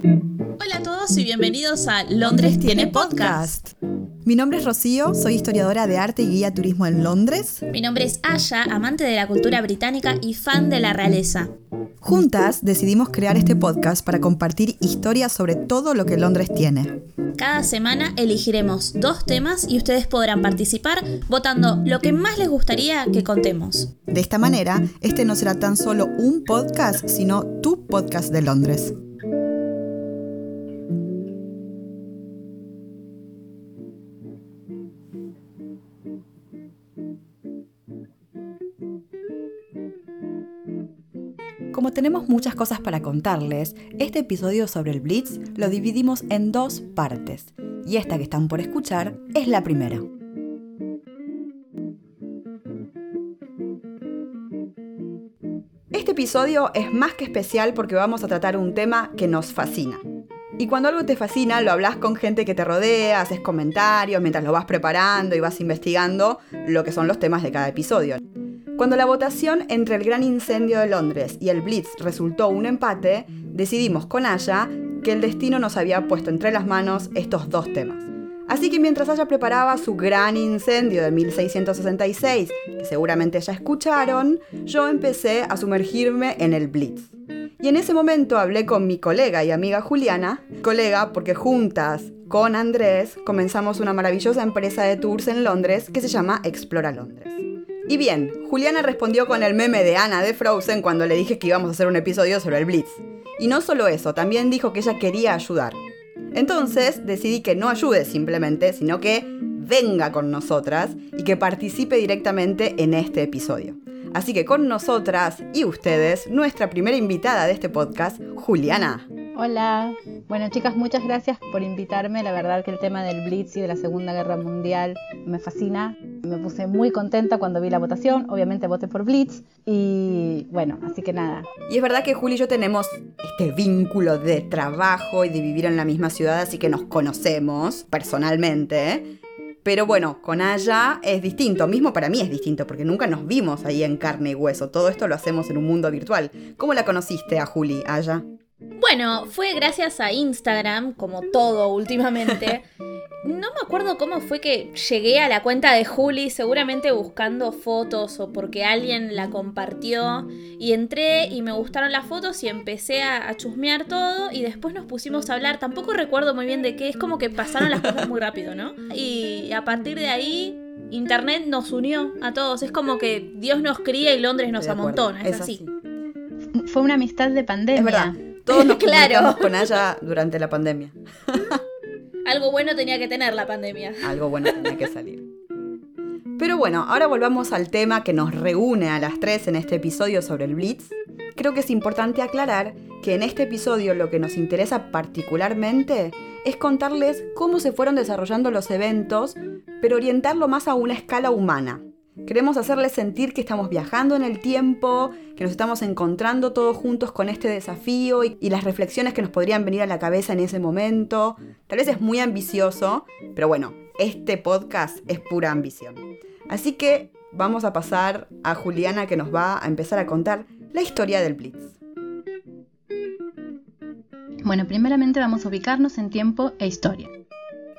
Hola a todos y bienvenidos a Londres tiene podcast. Mi nombre es Rocío, soy historiadora de arte y guía turismo en Londres. Mi nombre es Aya, amante de la cultura británica y fan de la realeza. Juntas decidimos crear este podcast para compartir historias sobre todo lo que Londres tiene. Cada semana elegiremos dos temas y ustedes podrán participar votando lo que más les gustaría que contemos. De esta manera, este no será tan solo un podcast, sino tu podcast de Londres. Tenemos muchas cosas para contarles, este episodio sobre el Blitz lo dividimos en dos partes, y esta que están por escuchar es la primera. Este episodio es más que especial porque vamos a tratar un tema que nos fascina. Y cuando algo te fascina, lo hablas con gente que te rodea, haces comentarios mientras lo vas preparando y vas investigando lo que son los temas de cada episodio. Cuando la votación entre el gran incendio de Londres y el Blitz resultó un empate, decidimos con Aya que el destino nos había puesto entre las manos estos dos temas. Así que mientras Aya preparaba su gran incendio de 1666, que seguramente ya escucharon, yo empecé a sumergirme en el Blitz. Y en ese momento hablé con mi colega y amiga Juliana, colega porque juntas con Andrés comenzamos una maravillosa empresa de tours en Londres que se llama Explora Londres. Y bien, Juliana respondió con el meme de Ana de Frozen cuando le dije que íbamos a hacer un episodio sobre el Blitz. Y no solo eso, también dijo que ella quería ayudar. Entonces decidí que no ayude simplemente, sino que venga con nosotras y que participe directamente en este episodio. Así que con nosotras y ustedes, nuestra primera invitada de este podcast, Juliana. Hola. Bueno, chicas, muchas gracias por invitarme. La verdad que el tema del Blitz y de la Segunda Guerra Mundial me fascina. Me puse muy contenta cuando vi la votación. Obviamente voté por Blitz. Y bueno, así que nada. Y es verdad que Juli y yo tenemos este vínculo de trabajo y de vivir en la misma ciudad, así que nos conocemos personalmente. Pero bueno, con Aya es distinto, mismo para mí es distinto, porque nunca nos vimos ahí en carne y hueso. Todo esto lo hacemos en un mundo virtual. ¿Cómo la conociste a Juli, Aya? Bueno, fue gracias a Instagram, como todo últimamente. No me acuerdo cómo fue que llegué a la cuenta de Juli, seguramente buscando fotos o porque alguien la compartió. Y entré y me gustaron las fotos y empecé a, chusmear todo y después nos pusimos a hablar. Tampoco recuerdo muy bien de qué, es como que pasaron las cosas muy rápido, ¿no? Y a partir de ahí, Internet nos unió a todos. Es como que Dios nos cría y Londres nos amontona, es, así. Fue una amistad de pandemia. Es verdad. Todos nos claro. con ella durante la pandemia. Algo bueno tenía que tener la pandemia. Algo bueno tenía que salir. Pero bueno, ahora volvamos al tema que nos reúne a las tres en este episodio sobre el Blitz. Creo que es importante aclarar que en este episodio lo que nos interesa particularmente es contarles cómo se fueron desarrollando los eventos, pero orientarlo más a una escala humana. Queremos hacerles sentir que estamos viajando en el tiempo, que nos estamos encontrando todos juntos con este desafío y, las reflexiones que nos podrían venir a la cabeza en ese momento. Tal vez es muy ambicioso, pero bueno, este podcast es pura ambición. Así que vamos a pasar a Juliana que nos va a empezar a contar la historia del Blitz. Bueno, primeramente vamos a ubicarnos en tiempo e historia.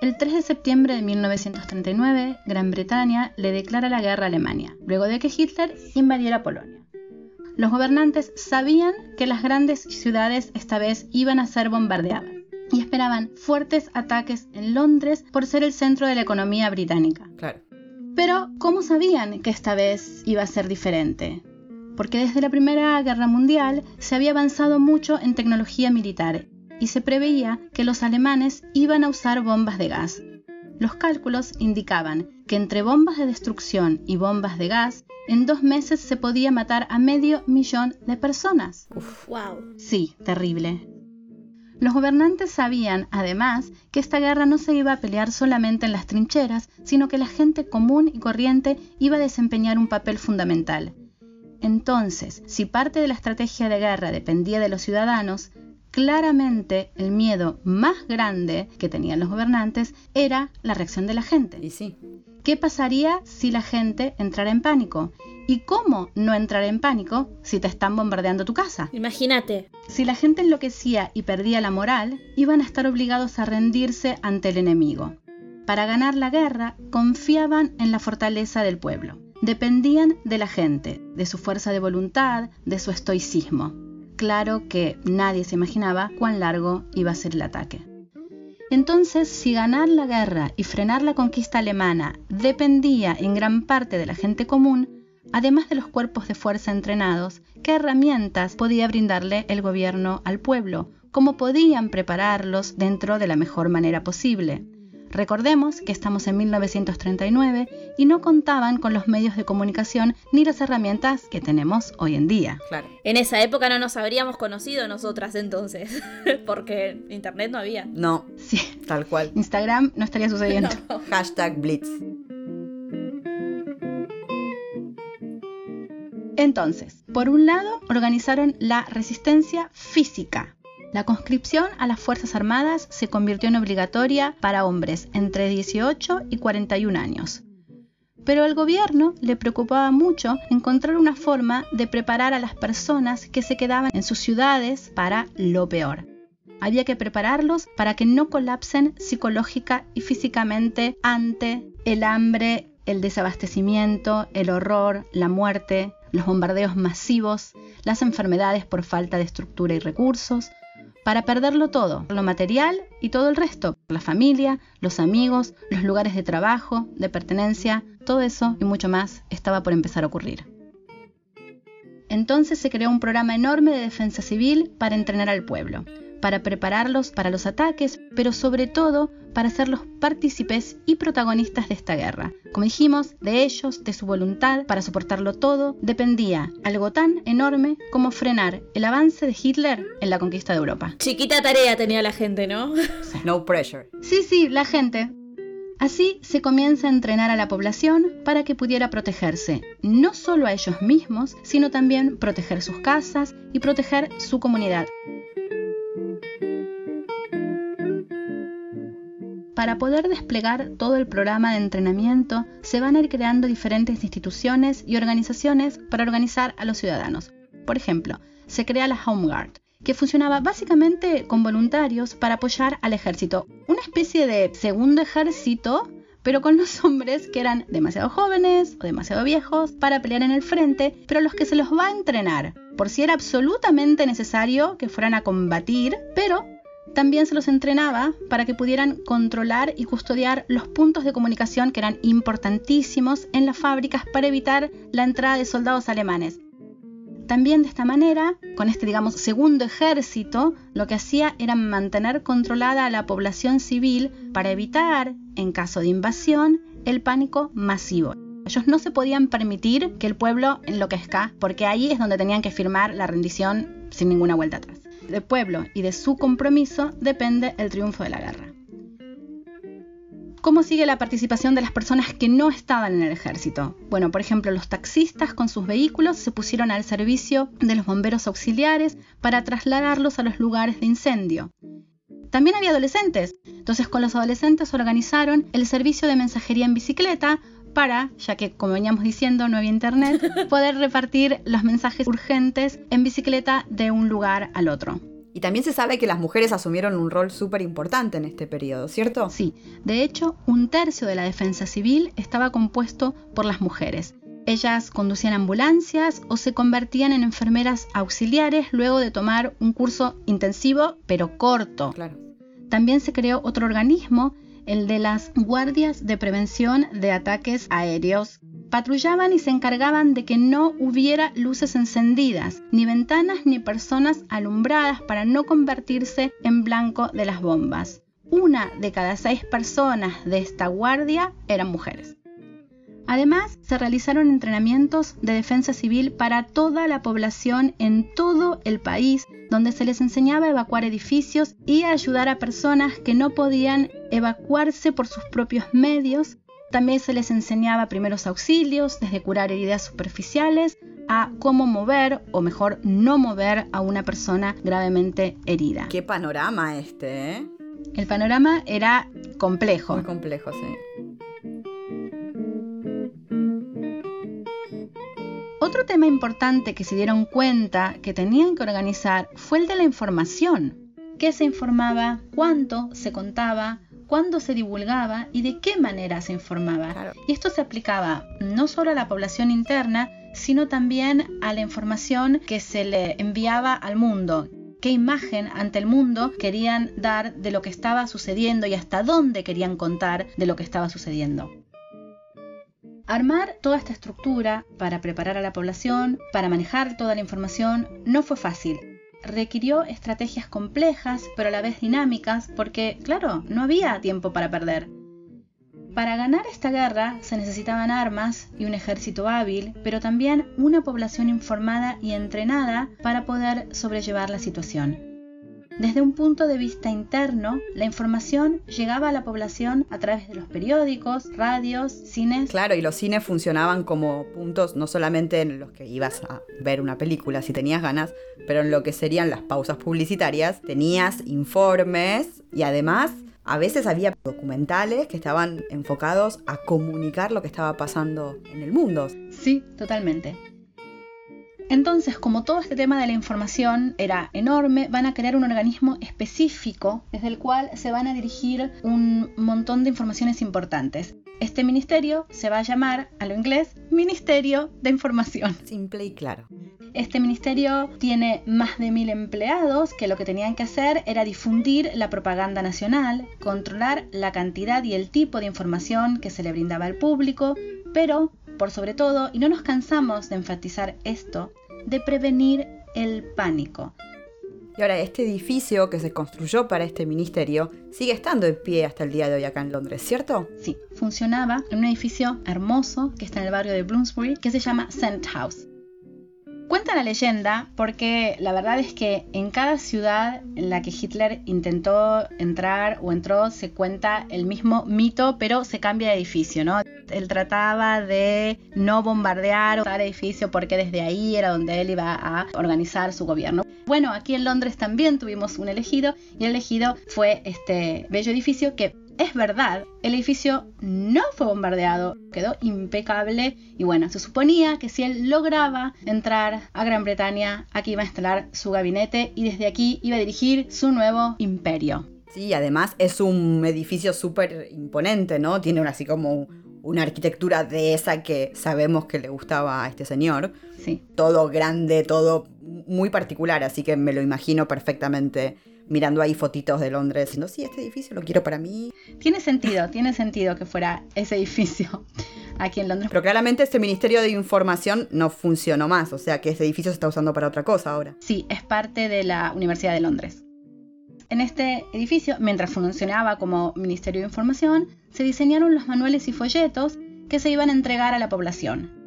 El 3 de septiembre de 1939, Gran Bretaña le declara la guerra a Alemania, luego de que Hitler invadiera Polonia. Los gobernantes sabían que las grandes ciudades esta vez iban a ser bombardeadas y esperaban fuertes ataques en Londres por ser el centro de la economía británica. Claro. Pero, ¿cómo sabían que esta vez iba a ser diferente? Porque desde la Primera Guerra Mundial se había avanzado mucho en tecnología militar y se preveía que los alemanes iban a usar bombas de gas. Los cálculos indicaban que entre bombas de destrucción y bombas de gas, en dos meses se podía matar a medio millón de personas. wow. Sí, terrible. Los gobernantes sabían, además, que esta guerra no se iba a pelear solamente en las trincheras, sino que la gente común y corriente iba a desempeñar un papel fundamental. Entonces, si parte de la estrategia de guerra dependía de los ciudadanos, claramente el miedo más grande que tenían los gobernantes era la reacción de la gente. Y sí. ¿Qué pasaría si la gente entrara en pánico? ¿Y cómo no entrar en pánico si te están bombardeando tu casa? Imagínate. Si la gente enloquecía y perdía la moral, iban a estar obligados a rendirse ante el enemigo. Para ganar la guerra, confiaban en la fortaleza del pueblo. Dependían de la gente, de su fuerza de voluntad, de su estoicismo. Claro que nadie se imaginaba cuán largo iba a ser el ataque. Entonces, si ganar la guerra y frenar la conquista alemana dependía en gran parte de la gente común, además de los cuerpos de fuerza entrenados, ¿qué herramientas podía brindarle el gobierno al pueblo? ¿Cómo podían prepararlos dentro de la mejor manera posible? Recordemos que estamos en 1939 y no contaban con los medios de comunicación ni las herramientas que tenemos hoy en día. Claro. En esa época no nos habríamos conocido nosotras entonces, porque internet no había. No, Sí, tal cual. Instagram no estaría sucediendo. No. Hashtag Blitz. Entonces, por un lado, organizaron la resistencia física. La conscripción a las Fuerzas Armadas se convirtió en obligatoria para hombres entre 18 y 41 años. Pero al gobierno le preocupaba mucho encontrar una forma de preparar a las personas que se quedaban en sus ciudades para lo peor. Había que prepararlos para que no colapsen psicológica y físicamente ante el hambre, el desabastecimiento, el horror, la muerte, los bombardeos masivos, las enfermedades por falta de estructura y recursos, para perderlo todo, lo material y todo el resto, la familia, los amigos, los lugares de trabajo, de pertenencia, todo eso y mucho más estaba por empezar a ocurrir. Entonces se creó un programa enorme de defensa civil para entrenar al pueblo, para prepararlos para los ataques, pero sobre todo para hacerlos partícipes y protagonistas de esta guerra. Como dijimos, de ellos, de su voluntad para soportarlo todo, dependía algo tan enorme como frenar el avance de Hitler en la conquista de Europa. Chiquita tarea tenía la gente, ¿no? No pressure. Sí, sí, la gente. Así se comienza a entrenar a la población para que pudiera protegerse, no solo a ellos mismos, sino también proteger sus casas y proteger su comunidad. Para poder desplegar todo el programa de entrenamiento, se van a ir creando diferentes instituciones y organizaciones para organizar a los ciudadanos. Por ejemplo, se crea la Home Guard, que funcionaba básicamente con voluntarios para apoyar al ejército, una especie de segundo ejército, pero con los hombres que eran demasiado jóvenes o demasiado viejos para pelear en el frente, pero los que se los va a entrenar, por si era absolutamente necesario que fueran a combatir, pero también se los entrenaba para que pudieran controlar y custodiar los puntos de comunicación que eran importantísimos en las fábricas para evitar la entrada de soldados alemanes. También de esta manera, con este digamos segundo ejército, lo que hacía era mantener controlada a la población civil para evitar, en caso de invasión, el pánico masivo. Ellos no se podían permitir que el pueblo enloquezca, porque ahí es donde tenían que firmar la rendición sin ninguna vuelta atrás del pueblo y de su compromiso depende el triunfo de la guerra. ¿Cómo sigue la participación de las personas que no estaban en el ejército? Bueno, por ejemplo, los taxistas con sus vehículos se pusieron al servicio de los bomberos auxiliares para trasladarlos a los lugares de incendio. También había adolescentes, entonces con los adolescentes organizaron el servicio de mensajería en bicicleta para, ya que como veníamos diciendo no había internet, poder repartir los mensajes urgentes en bicicleta de un lugar al otro. Y también se sabe que las mujeres asumieron un rol súper importante en este periodo, ¿cierto? Sí, de hecho, un tercio de la defensa civil estaba compuesto por las mujeres. Ellas conducían ambulancias o se convertían en enfermeras auxiliares luego de tomar un curso intensivo pero corto. Claro. También se creó otro organismo el de las guardias de prevención de ataques aéreos. Patrullaban y se encargaban de que no hubiera luces encendidas, ni ventanas ni personas alumbradas para no convertirse en blanco de las bombas. Una de cada seis personas de esta guardia eran mujeres. Además, se realizaron entrenamientos de defensa civil para toda la población en todo el país, donde se les enseñaba a evacuar edificios y a ayudar a personas que no podían evacuarse por sus propios medios. También se les enseñaba primeros auxilios, desde curar heridas superficiales a cómo mover, o mejor, no mover a una persona gravemente herida. Qué panorama este, ¿eh? El panorama era complejo. Muy complejo, sí. Otro tema importante que se dieron cuenta que tenían que organizar fue el de la información. ¿Qué se informaba? ¿Cuánto se contaba? cuándo se divulgaba y de qué manera se informaba. Y esto se aplicaba no solo a la población interna, sino también a la información que se le enviaba al mundo. ¿Qué imagen ante el mundo querían dar de lo que estaba sucediendo y hasta dónde querían contar de lo que estaba sucediendo? Armar toda esta estructura para preparar a la población, para manejar toda la información, no fue fácil requirió estrategias complejas, pero a la vez dinámicas, porque, claro, no había tiempo para perder. Para ganar esta guerra se necesitaban armas y un ejército hábil, pero también una población informada y entrenada para poder sobrellevar la situación. Desde un punto de vista interno, la información llegaba a la población a través de los periódicos, radios, cines. Claro, y los cines funcionaban como puntos no solamente en los que ibas a ver una película si tenías ganas, pero en lo que serían las pausas publicitarias, tenías informes y además a veces había documentales que estaban enfocados a comunicar lo que estaba pasando en el mundo. Sí, totalmente. Entonces, como todo este tema de la información era enorme, van a crear un organismo específico desde el cual se van a dirigir un montón de informaciones importantes. Este ministerio se va a llamar, a lo inglés, Ministerio de Información. Simple y claro. Este ministerio tiene más de mil empleados que lo que tenían que hacer era difundir la propaganda nacional, controlar la cantidad y el tipo de información que se le brindaba al público, pero, por sobre todo, y no nos cansamos de enfatizar esto, de prevenir el pánico. Y ahora, este edificio que se construyó para este ministerio sigue estando en pie hasta el día de hoy acá en Londres, ¿cierto? Sí, funcionaba en un edificio hermoso que está en el barrio de Bloomsbury que se llama St. House. Cuenta la leyenda porque la verdad es que en cada ciudad en la que Hitler intentó entrar o entró se cuenta el mismo mito, pero se cambia de edificio, ¿no? Él trataba de no bombardear el edificio porque desde ahí era donde él iba a organizar su gobierno. Bueno, aquí en Londres también tuvimos un elegido y el elegido fue este bello edificio que es verdad, el edificio no fue bombardeado, quedó impecable y bueno, se suponía que si él lograba entrar a Gran Bretaña, aquí iba a instalar su gabinete y desde aquí iba a dirigir su nuevo imperio. Sí, además es un edificio súper imponente, ¿no? Tiene así como una arquitectura de esa que sabemos que le gustaba a este señor. Sí. Todo grande, todo muy particular, así que me lo imagino perfectamente mirando ahí fotitos de Londres, diciendo, sí, este edificio lo quiero para mí. Tiene sentido, tiene sentido que fuera ese edificio aquí en Londres. Pero claramente este Ministerio de Información no funcionó más, o sea que ese edificio se está usando para otra cosa ahora. Sí, es parte de la Universidad de Londres. En este edificio, mientras funcionaba como Ministerio de Información, se diseñaron los manuales y folletos que se iban a entregar a la población.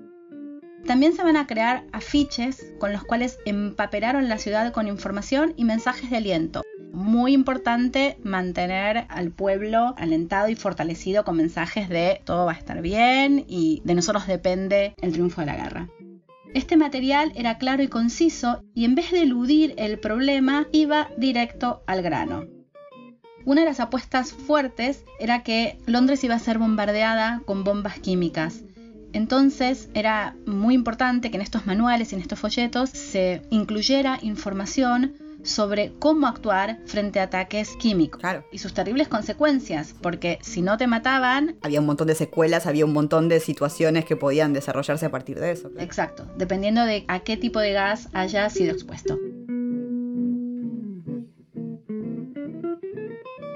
También se van a crear afiches con los cuales empapelaron la ciudad con información y mensajes de aliento. Muy importante mantener al pueblo alentado y fortalecido con mensajes de todo va a estar bien y de nosotros depende el triunfo de la guerra. Este material era claro y conciso y en vez de eludir el problema iba directo al grano. Una de las apuestas fuertes era que Londres iba a ser bombardeada con bombas químicas entonces era muy importante que en estos manuales y en estos folletos se incluyera información sobre cómo actuar frente a ataques químicos y sus terribles consecuencias, porque si no te mataban... Había un montón de secuelas, había un montón de situaciones que podían desarrollarse a partir de eso. Exacto, dependiendo de a qué tipo de gas haya sido expuesto.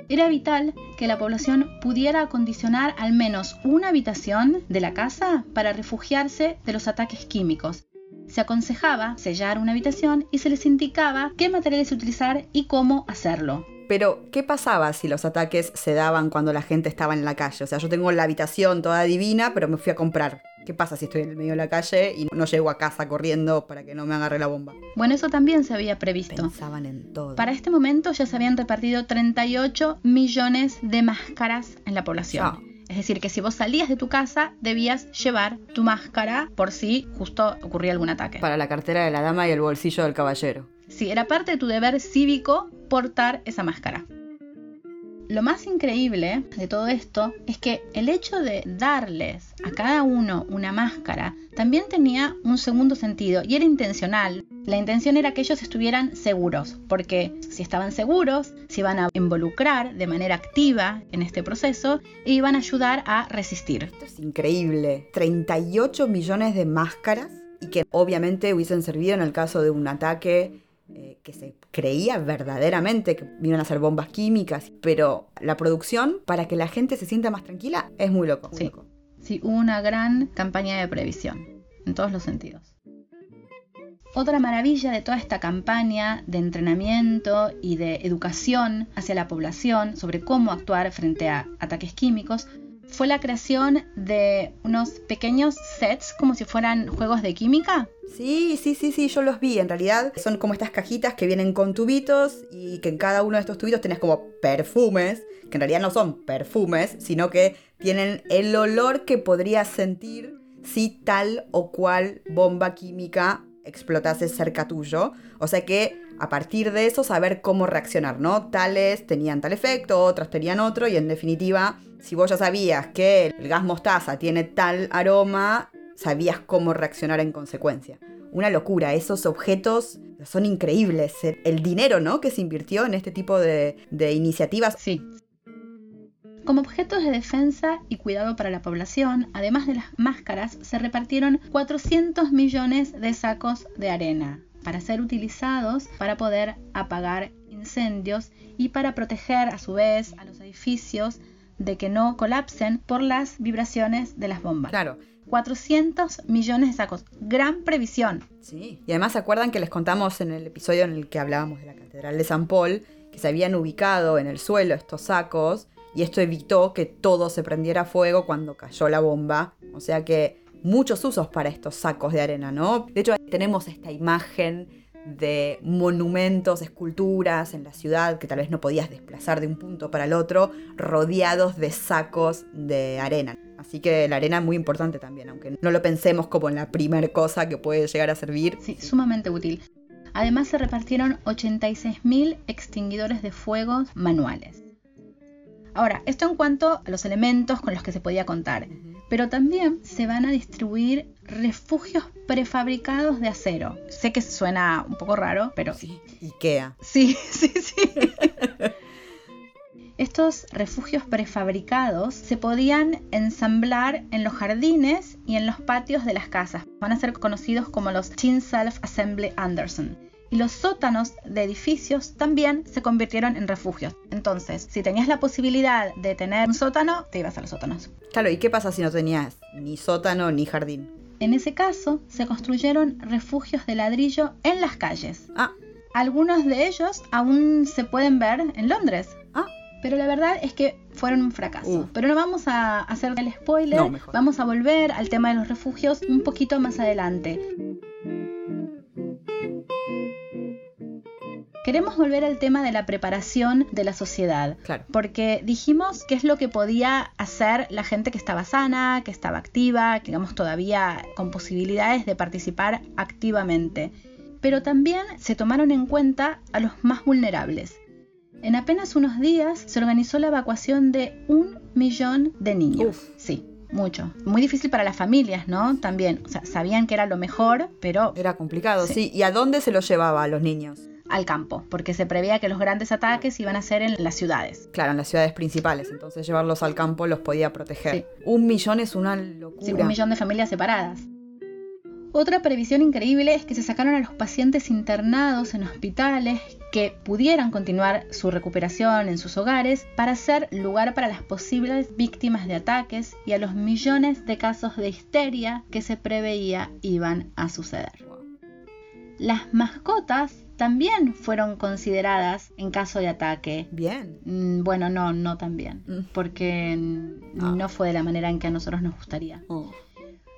Era vital que la población pudiera acondicionar al menos una habitación de la casa para refugiarse de los ataques químicos. Se aconsejaba sellar una habitación y se les indicaba qué materiales utilizar y cómo hacerlo. Pero, ¿qué pasaba si los ataques se daban cuando la gente estaba en la calle? O sea, yo tengo la habitación toda divina, pero me fui a comprar. ¿Qué pasa si estoy en el medio de la calle y no llego a casa corriendo para que no me agarre la bomba? Bueno, eso también se había previsto. Pensaban en todo. Para este momento ya se habían repartido 38 millones de máscaras en la población. Es decir, que si vos salías de tu casa, debías llevar tu máscara por si justo ocurría algún ataque. Para la cartera de la dama y el bolsillo del caballero. Sí, era parte de tu deber cívico portar esa máscara. Lo más increíble de todo esto es que el hecho de darles a cada uno una máscara también tenía un segundo sentido y era intencional. La intención era que ellos estuvieran seguros, porque si estaban seguros, se iban a involucrar de manera activa en este proceso e iban a ayudar a resistir. Esto es increíble. 38 millones de máscaras y que obviamente hubiesen servido en el caso de un ataque eh, que se creía verdaderamente que iban a ser bombas químicas, pero la producción para que la gente se sienta más tranquila es muy loco. sí, sí, hubo una gran campaña de previsión en todos los sentidos. Otra maravilla de toda esta campaña de entrenamiento y de educación hacia la población sobre cómo actuar frente a ataques químicos fue la creación de unos pequeños sets como si fueran juegos de química. Sí, sí, sí, sí, yo los vi. En realidad son como estas cajitas que vienen con tubitos y que en cada uno de estos tubitos tenés como perfumes, que en realidad no son perfumes, sino que tienen el olor que podrías sentir si tal o cual bomba química explotase cerca tuyo. O sea que a partir de eso saber cómo reaccionar, ¿no? Tales tenían tal efecto, otras tenían otro y en definitiva, si vos ya sabías que el gas mostaza tiene tal aroma, sabías cómo reaccionar en consecuencia. Una locura, esos objetos son increíbles. El dinero, ¿no? Que se invirtió en este tipo de, de iniciativas. Sí. Como objetos de defensa y cuidado para la población, además de las máscaras, se repartieron 400 millones de sacos de arena para ser utilizados para poder apagar incendios y para proteger a su vez a los edificios de que no colapsen por las vibraciones de las bombas. Claro. 400 millones de sacos. Gran previsión. Sí. Y además se acuerdan que les contamos en el episodio en el que hablábamos de la Catedral de San Paul, que se habían ubicado en el suelo estos sacos y esto evitó que todo se prendiera fuego cuando cayó la bomba. O sea que muchos usos para estos sacos de arena, ¿no? De hecho, tenemos esta imagen de monumentos, esculturas en la ciudad que tal vez no podías desplazar de un punto para el otro, rodeados de sacos de arena. Así que la arena es muy importante también, aunque no lo pensemos como en la primera cosa que puede llegar a servir. Sí, sumamente útil. Además se repartieron 86.000 extinguidores de fuego manuales. Ahora, esto en cuanto a los elementos con los que se podía contar, pero también se van a distribuir refugios prefabricados de acero. Sé que suena un poco raro, pero... Sí, Ikea. Sí, sí, sí. Estos refugios prefabricados se podían ensamblar en los jardines y en los patios de las casas. Van a ser conocidos como los Tin Self Assembly Anderson y los sótanos de edificios también se convirtieron en refugios. Entonces, si tenías la posibilidad de tener un sótano, te ibas a los sótanos. Claro, ¿y qué pasa si no tenías ni sótano ni jardín? En ese caso, se construyeron refugios de ladrillo en las calles. Ah. Algunos de ellos aún se pueden ver en Londres. Ah. Pero la verdad es que fueron un fracaso. Uh. Pero no vamos a hacer el spoiler. No, mejor. Vamos a volver al tema de los refugios un poquito más adelante. Queremos volver al tema de la preparación de la sociedad. Claro. Porque dijimos qué es lo que podía hacer la gente que estaba sana, que estaba activa, que digamos todavía con posibilidades de participar activamente. Pero también se tomaron en cuenta a los más vulnerables. En apenas unos días se organizó la evacuación de un millón de niños. Uf. Sí, mucho. Muy difícil para las familias, ¿no? También, o sea, sabían que era lo mejor, pero Era complicado, Sí. sí. ¿Y a dónde se los llevaba a los niños? Al campo, porque se preveía que los grandes ataques iban a ser en las ciudades. Claro, en las ciudades principales. Entonces llevarlos al campo los podía proteger. Un millón es una locura. Sí, un millón de familias separadas. Otra previsión increíble es que se sacaron a los pacientes internados en hospitales que pudieran continuar su recuperación en sus hogares para hacer lugar para las posibles víctimas de ataques y a los millones de casos de histeria que se preveía iban a suceder. Las mascotas también fueron consideradas en caso de ataque. Bien. Mm, Bueno, no, no tan bien, Mm. porque Ah. no fue de la manera en que a nosotros nos gustaría. Oh.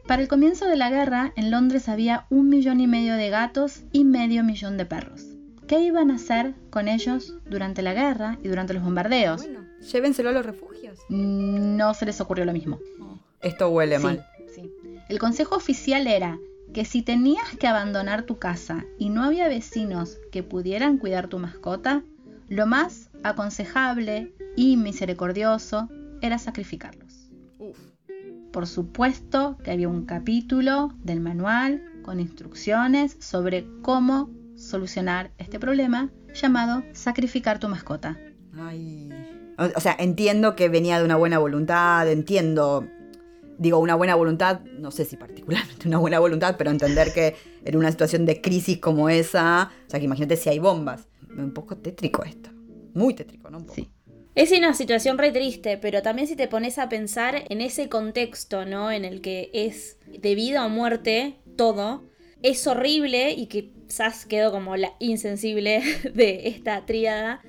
Para el comienzo de la guerra, en Londres había un millón y medio de gatos y medio millón de perros. ¿Qué iban a hacer con ellos durante la guerra y durante los bombardeos? Bueno, llévenselo a los refugios. Mm, No se les ocurrió lo mismo. Esto huele Sí, mal. sí. El consejo oficial era que si tenías que abandonar tu casa y no había vecinos que pudieran cuidar tu mascota, lo más aconsejable y misericordioso era sacrificarlos. Por supuesto que había un capítulo del manual con instrucciones sobre cómo solucionar este problema llamado sacrificar tu mascota. O sea, entiendo que venía de una buena voluntad, entiendo, digo, una buena voluntad, no sé si particularmente una buena voluntad, pero entender que en una situación de crisis como esa, o sea, que imagínate si hay bombas. Un poco tétrico esto. Muy tétrico, ¿no? Sí. Es una situación re triste, pero también si te pones a pensar en ese contexto, ¿no? En el que es de vida o muerte todo, es horrible y quizás quedó como la insensible de esta tríada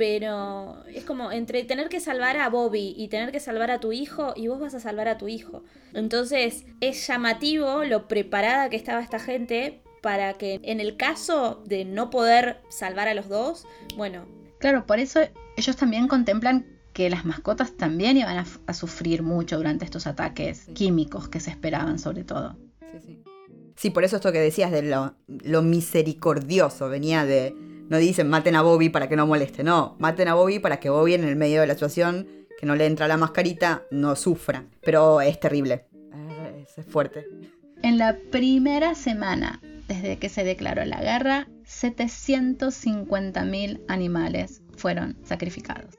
pero es como entre tener que salvar a Bobby y tener que salvar a tu hijo y vos vas a salvar a tu hijo. Entonces es llamativo lo preparada que estaba esta gente para que en el caso de no poder salvar a los dos, bueno. Claro, por eso ellos también contemplan que las mascotas también iban a, sufrir mucho durante estos ataques químicos que se esperaban sobre todo. Sí, sí. Sí, por eso esto que decías de lo misericordioso venía de, no dicen maten a Bobby para que no moleste, no, maten a Bobby para que Bobby en el medio de la situación que no le entra la mascarita no sufra. Pero es terrible, es, fuerte. En la primera semana desde que se declaró la guerra, 750.000 animales fueron sacrificados.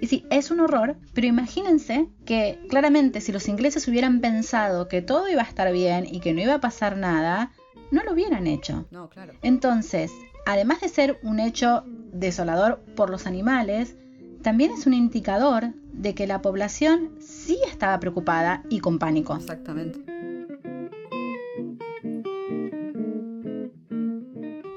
Y sí, es un horror, pero imagínense que claramente si los ingleses hubieran pensado que todo iba a estar bien y que no iba a pasar nada, no lo hubieran hecho. No, claro. Entonces, además de ser un hecho desolador por los animales, también es un indicador de que la población sí estaba preocupada y con pánico. Exactamente.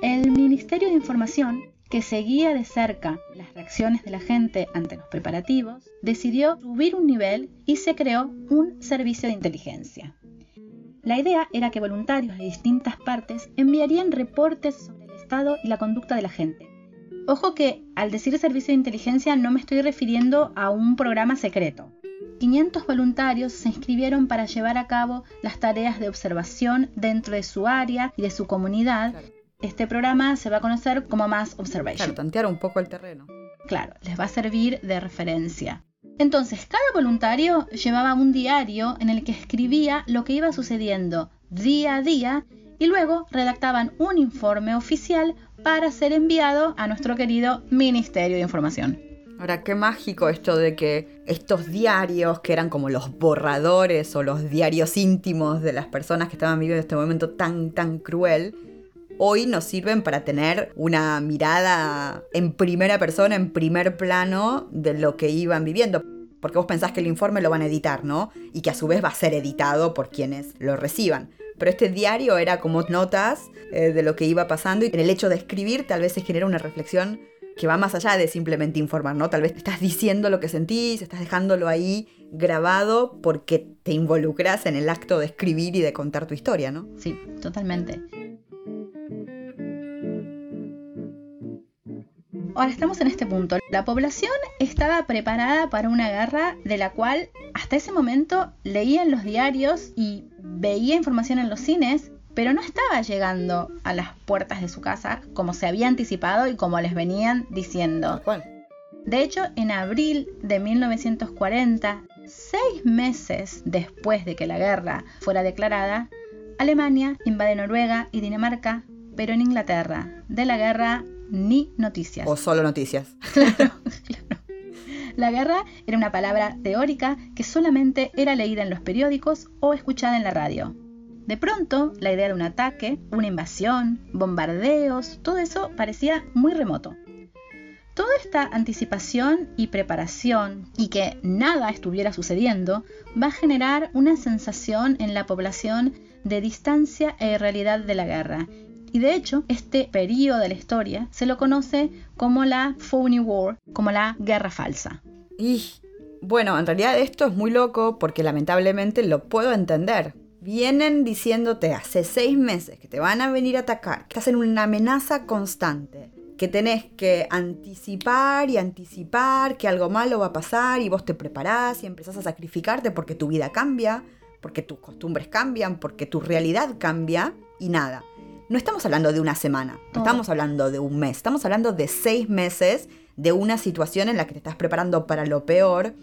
El Ministerio de Información, que seguía de cerca las reacciones de la gente ante los preparativos, decidió subir un nivel y se creó un servicio de inteligencia. La idea era que voluntarios de distintas partes enviarían reportes sobre estado y la conducta de la gente. Ojo que al decir servicio de inteligencia no me estoy refiriendo a un programa secreto. 500 voluntarios se inscribieron para llevar a cabo las tareas de observación dentro de su área y de su comunidad. Este programa se va a conocer como Mass Observation. Claro, tantear un poco el terreno. Claro, les va a servir de referencia. Entonces, cada voluntario llevaba un diario en el que escribía lo que iba sucediendo día a día y luego redactaban un informe oficial para ser enviado a nuestro querido Ministerio de Información. Ahora, qué mágico esto de que estos diarios, que eran como los borradores o los diarios íntimos de las personas que estaban viviendo este momento tan, tan cruel, hoy nos sirven para tener una mirada en primera persona, en primer plano de lo que iban viviendo. Porque vos pensás que el informe lo van a editar, ¿no? Y que a su vez va a ser editado por quienes lo reciban pero este diario era como notas eh, de lo que iba pasando y en el hecho de escribir tal vez se genera una reflexión que va más allá de simplemente informar, ¿no? Tal vez estás diciendo lo que sentís, estás dejándolo ahí grabado porque te involucras en el acto de escribir y de contar tu historia, ¿no? Sí, totalmente. Ahora estamos en este punto. La población estaba preparada para una guerra de la cual hasta ese momento leían los diarios y veía información en los cines, pero no estaba llegando a las puertas de su casa como se había anticipado y como les venían diciendo. De hecho, en abril de 1940, seis meses después de que la guerra fuera declarada, Alemania invade Noruega y Dinamarca, pero en Inglaterra, de la guerra ni noticias. O solo noticias. La guerra era una palabra teórica que solamente era leída en los periódicos o escuchada en la radio. De pronto, la idea de un ataque, una invasión, bombardeos, todo eso parecía muy remoto. Toda esta anticipación y preparación y que nada estuviera sucediendo va a generar una sensación en la población de distancia e irrealidad de la guerra. Y de hecho, este periodo de la historia se lo conoce como la Phony War, como la guerra falsa. Y bueno, en realidad esto es muy loco porque lamentablemente lo puedo entender. Vienen diciéndote hace seis meses que te van a venir a atacar, que estás en una amenaza constante, que tenés que anticipar y anticipar que algo malo va a pasar y vos te preparás y empezás a sacrificarte porque tu vida cambia, porque tus costumbres cambian, porque tu realidad cambia y nada. No estamos hablando de una semana, no estamos hablando de un mes, estamos hablando de seis meses de una situación en la que te estás preparando para lo peor.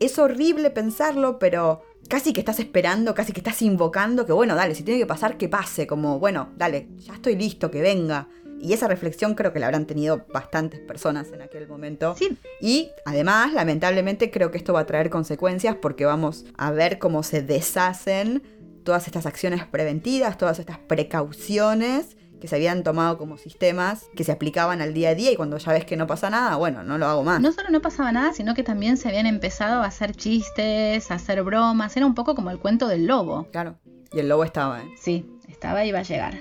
Es horrible pensarlo, pero casi que estás esperando, casi que estás invocando que, bueno, dale, si tiene que pasar, que pase, como, bueno, dale, ya estoy listo, que venga. Y esa reflexión creo que la habrán tenido bastantes personas en aquel momento. Sí, Y además, lamentablemente, creo que esto va a traer consecuencias porque vamos a ver cómo se deshacen todas estas acciones preventivas, todas estas precauciones que se habían tomado como sistemas que se aplicaban al día a día y cuando ya ves que no pasa nada, bueno, no lo hago más. no solo no pasaba nada, sino que también se habían empezado a hacer chistes, a hacer bromas. Era un poco como el cuento del lobo. Claro. Y el lobo estaba, ¿eh? Sí, estaba y iba a llegar.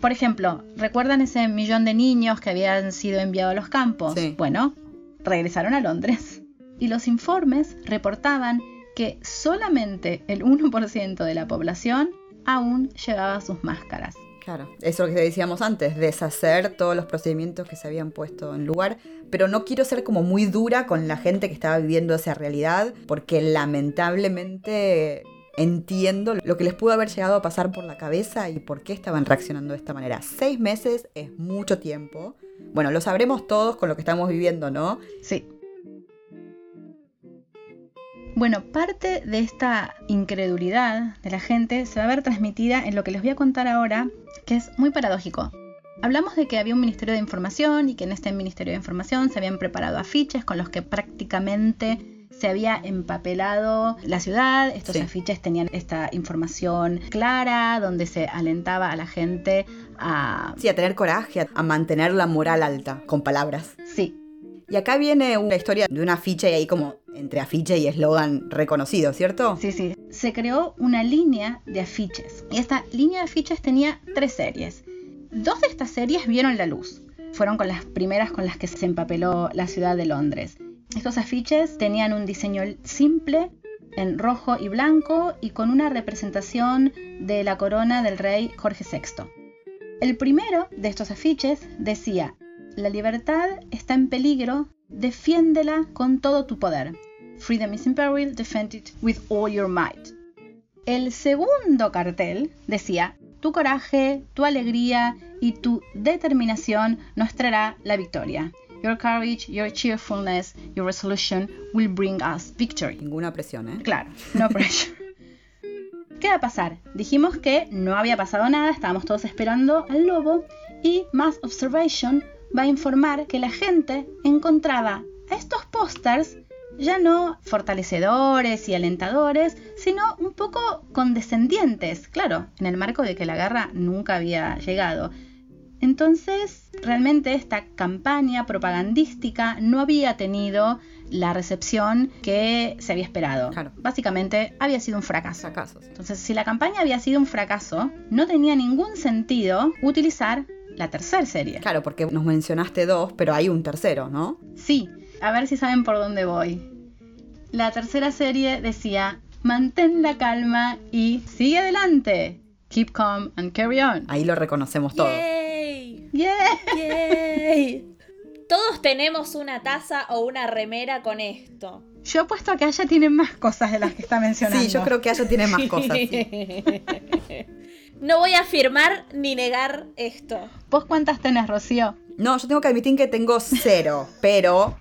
Por ejemplo, ¿recuerdan ese millón de niños que habían sido enviados a los campos? Sí. Bueno, regresaron a Londres. Y los informes reportaban que solamente el 1% de la población aún llevaba sus máscaras. Claro, eso es lo que decíamos antes, deshacer todos los procedimientos que se habían puesto en lugar, pero no quiero ser como muy dura con la gente que estaba viviendo esa realidad, porque lamentablemente entiendo lo que les pudo haber llegado a pasar por la cabeza y por qué estaban reaccionando de esta manera. Seis meses es mucho tiempo. Bueno, lo sabremos todos con lo que estamos viviendo, ¿no? Sí. Bueno, parte de esta incredulidad de la gente se va a ver transmitida en lo que les voy a contar ahora, que es muy paradójico. Hablamos de que había un Ministerio de Información y que en este Ministerio de Información se habían preparado afiches con los que prácticamente se había empapelado la ciudad. Estos Sí. afiches tenían esta información clara, donde se alentaba a la gente a... Sí, a tener coraje, a- a mantener la moral alta, con palabras. Sí, Y acá viene una historia de una afiche y ahí como entre afiche y eslogan reconocido, ¿cierto? Sí, sí. Se creó una línea de afiches. Y esta línea de afiches tenía tres series. Dos de estas series vieron la luz. Fueron con las primeras con las que se empapeló la ciudad de Londres. Estos afiches tenían un diseño simple, en rojo y blanco, y con una representación de la corona del rey Jorge VI. El primero de estos afiches decía, la libertad está en peligro, defiéndela con todo tu poder. Freedom is in peril, defend it with all your might. El segundo cartel decía, tu coraje, tu alegría y tu determinación nos traerá la victoria. Your courage, your cheerfulness, your resolution will bring us victory. Ninguna presión, ¿eh? Claro, no pressure. ¿Qué va a pasar? Dijimos que no había pasado nada, estábamos todos esperando al lobo y Mass Observation va a informar que la gente encontraba a estos pósters ya no fortalecedores y alentadores, sino un poco condescendientes, claro, en el marco de que la guerra nunca había llegado. Entonces, realmente esta campaña propagandística no había tenido la recepción que se había esperado. Claro. Básicamente había sido un fracaso. Entonces, si la campaña había sido un fracaso, no tenía ningún sentido utilizar la tercera serie. Claro, porque nos mencionaste dos, pero hay un tercero, ¿no? Sí, a ver si saben por dónde voy. La tercera serie decía, mantén la calma y sigue adelante. Keep calm and carry on. Ahí lo reconocemos todo. ¡Yay! Yeah. ¡Yay! Todos tenemos una taza o una remera con esto. Yo apuesto a que Aya tiene más cosas de las que está mencionando. Sí, yo creo que ella tiene más cosas. sí. No voy a afirmar ni negar esto. ¿Vos cuántas tenés, Rocío? No, yo tengo que admitir que tengo cero, pero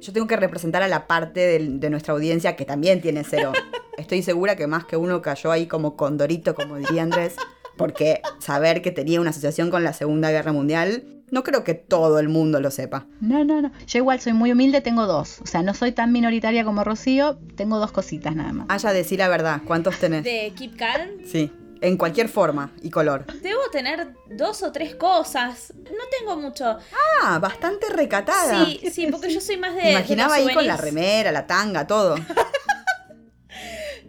yo tengo que representar a la parte de, nuestra audiencia que también tiene cero. Estoy segura que más que uno cayó ahí como condorito, como diría Andrés, porque saber que tenía una asociación con la Segunda Guerra Mundial, no creo que todo el mundo lo sepa. No, no, no. Yo igual soy muy humilde, tengo dos. O sea, no soy tan minoritaria como Rocío, tengo dos cositas nada más. Haya decir la verdad, ¿cuántos tenés? De Keep Calm. Sí, en cualquier forma y color. Debo tener dos o tres cosas. No tengo mucho. Ah, bastante recatada. Sí, sí, porque yo soy más de. Me imaginaba de los ahí con la remera, la tanga, todo.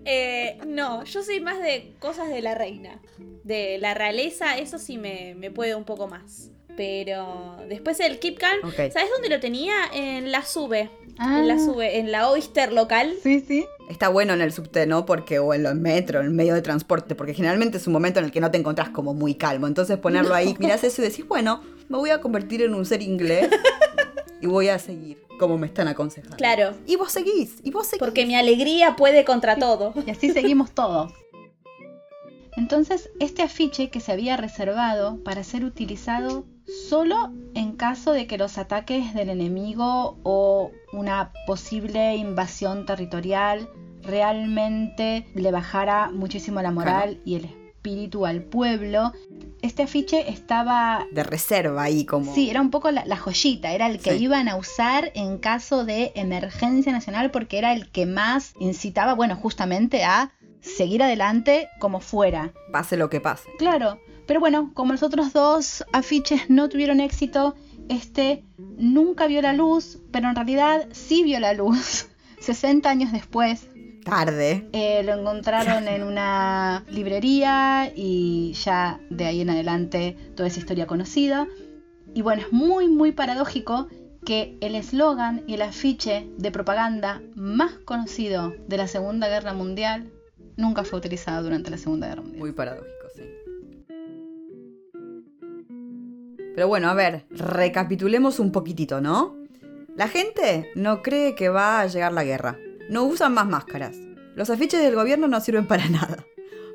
Eh, no, yo soy más de cosas de la reina. De la realeza, eso sí me, me puede un poco más. Pero después el Keep Calm. ¿sabes dónde lo tenía? En la sube. Ah. En la sube, en la Oyster local. Sí, sí. Está bueno en el subte, ¿no? Porque, o en el metro, en el medio de transporte, porque generalmente es un momento en el que no te encontrás como muy calmo. Entonces ponerlo ahí, mirás eso y decís, bueno, me voy a convertir en un ser inglés y voy a seguir como me están aconsejando. Claro. Y vos seguís, y vos seguís. Porque mi alegría puede contra todo. Y así seguimos todos. Entonces, este afiche que se había reservado para ser utilizado solo en caso de que los ataques del enemigo o una posible invasión territorial realmente le bajara muchísimo la moral y el espíritu al pueblo. Este afiche estaba... De reserva ahí como... Sí, era un poco la, joyita, era el que iban a usar en caso de emergencia nacional porque era el que más incitaba, bueno, justamente a seguir adelante como fuera. Pase lo que pase. Claro, pero bueno, como los otros dos afiches no tuvieron éxito, este nunca vio la luz, pero en realidad sí vio la luz. 60 años después. Tarde. Eh, lo encontraron en una librería y ya de ahí en adelante toda esa historia conocida. Y bueno, es muy, muy paradójico que el eslogan y el afiche de propaganda más conocido de la Segunda Guerra Mundial nunca fue utilizado durante la Segunda Guerra Mundial. Muy paradójico, Pero bueno, a ver, recapitulemos un poquitito, ¿no? La gente no cree que va a llegar la guerra. No usan más máscaras. Los afiches del gobierno no sirven para nada.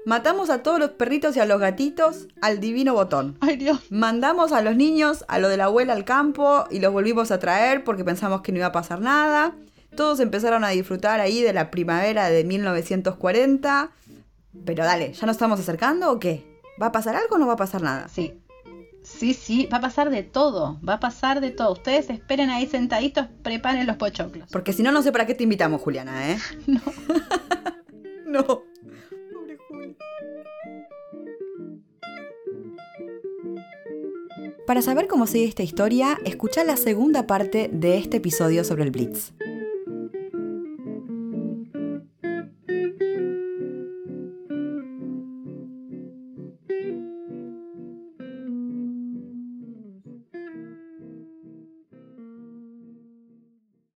Matamos a todos los perritos y a los gatitos al divino botón. Ay Dios. Mandamos a los niños a lo de la abuela al campo y los volvimos a traer porque pensamos que no iba a pasar nada. Todos empezaron a disfrutar ahí de la primavera de 1940. Pero dale, ¿ya nos estamos acercando o qué? ¿Va a pasar algo o no va a pasar nada? Sí. Sí, sí, va a pasar de todo, va a pasar de todo. Ustedes esperen ahí sentaditos, preparen los pochoclos. Porque si no, no sé para qué te invitamos, Juliana, ¿eh? no. no. Pobre Juliana. Para saber cómo sigue esta historia, escucha la segunda parte de este episodio sobre el Blitz.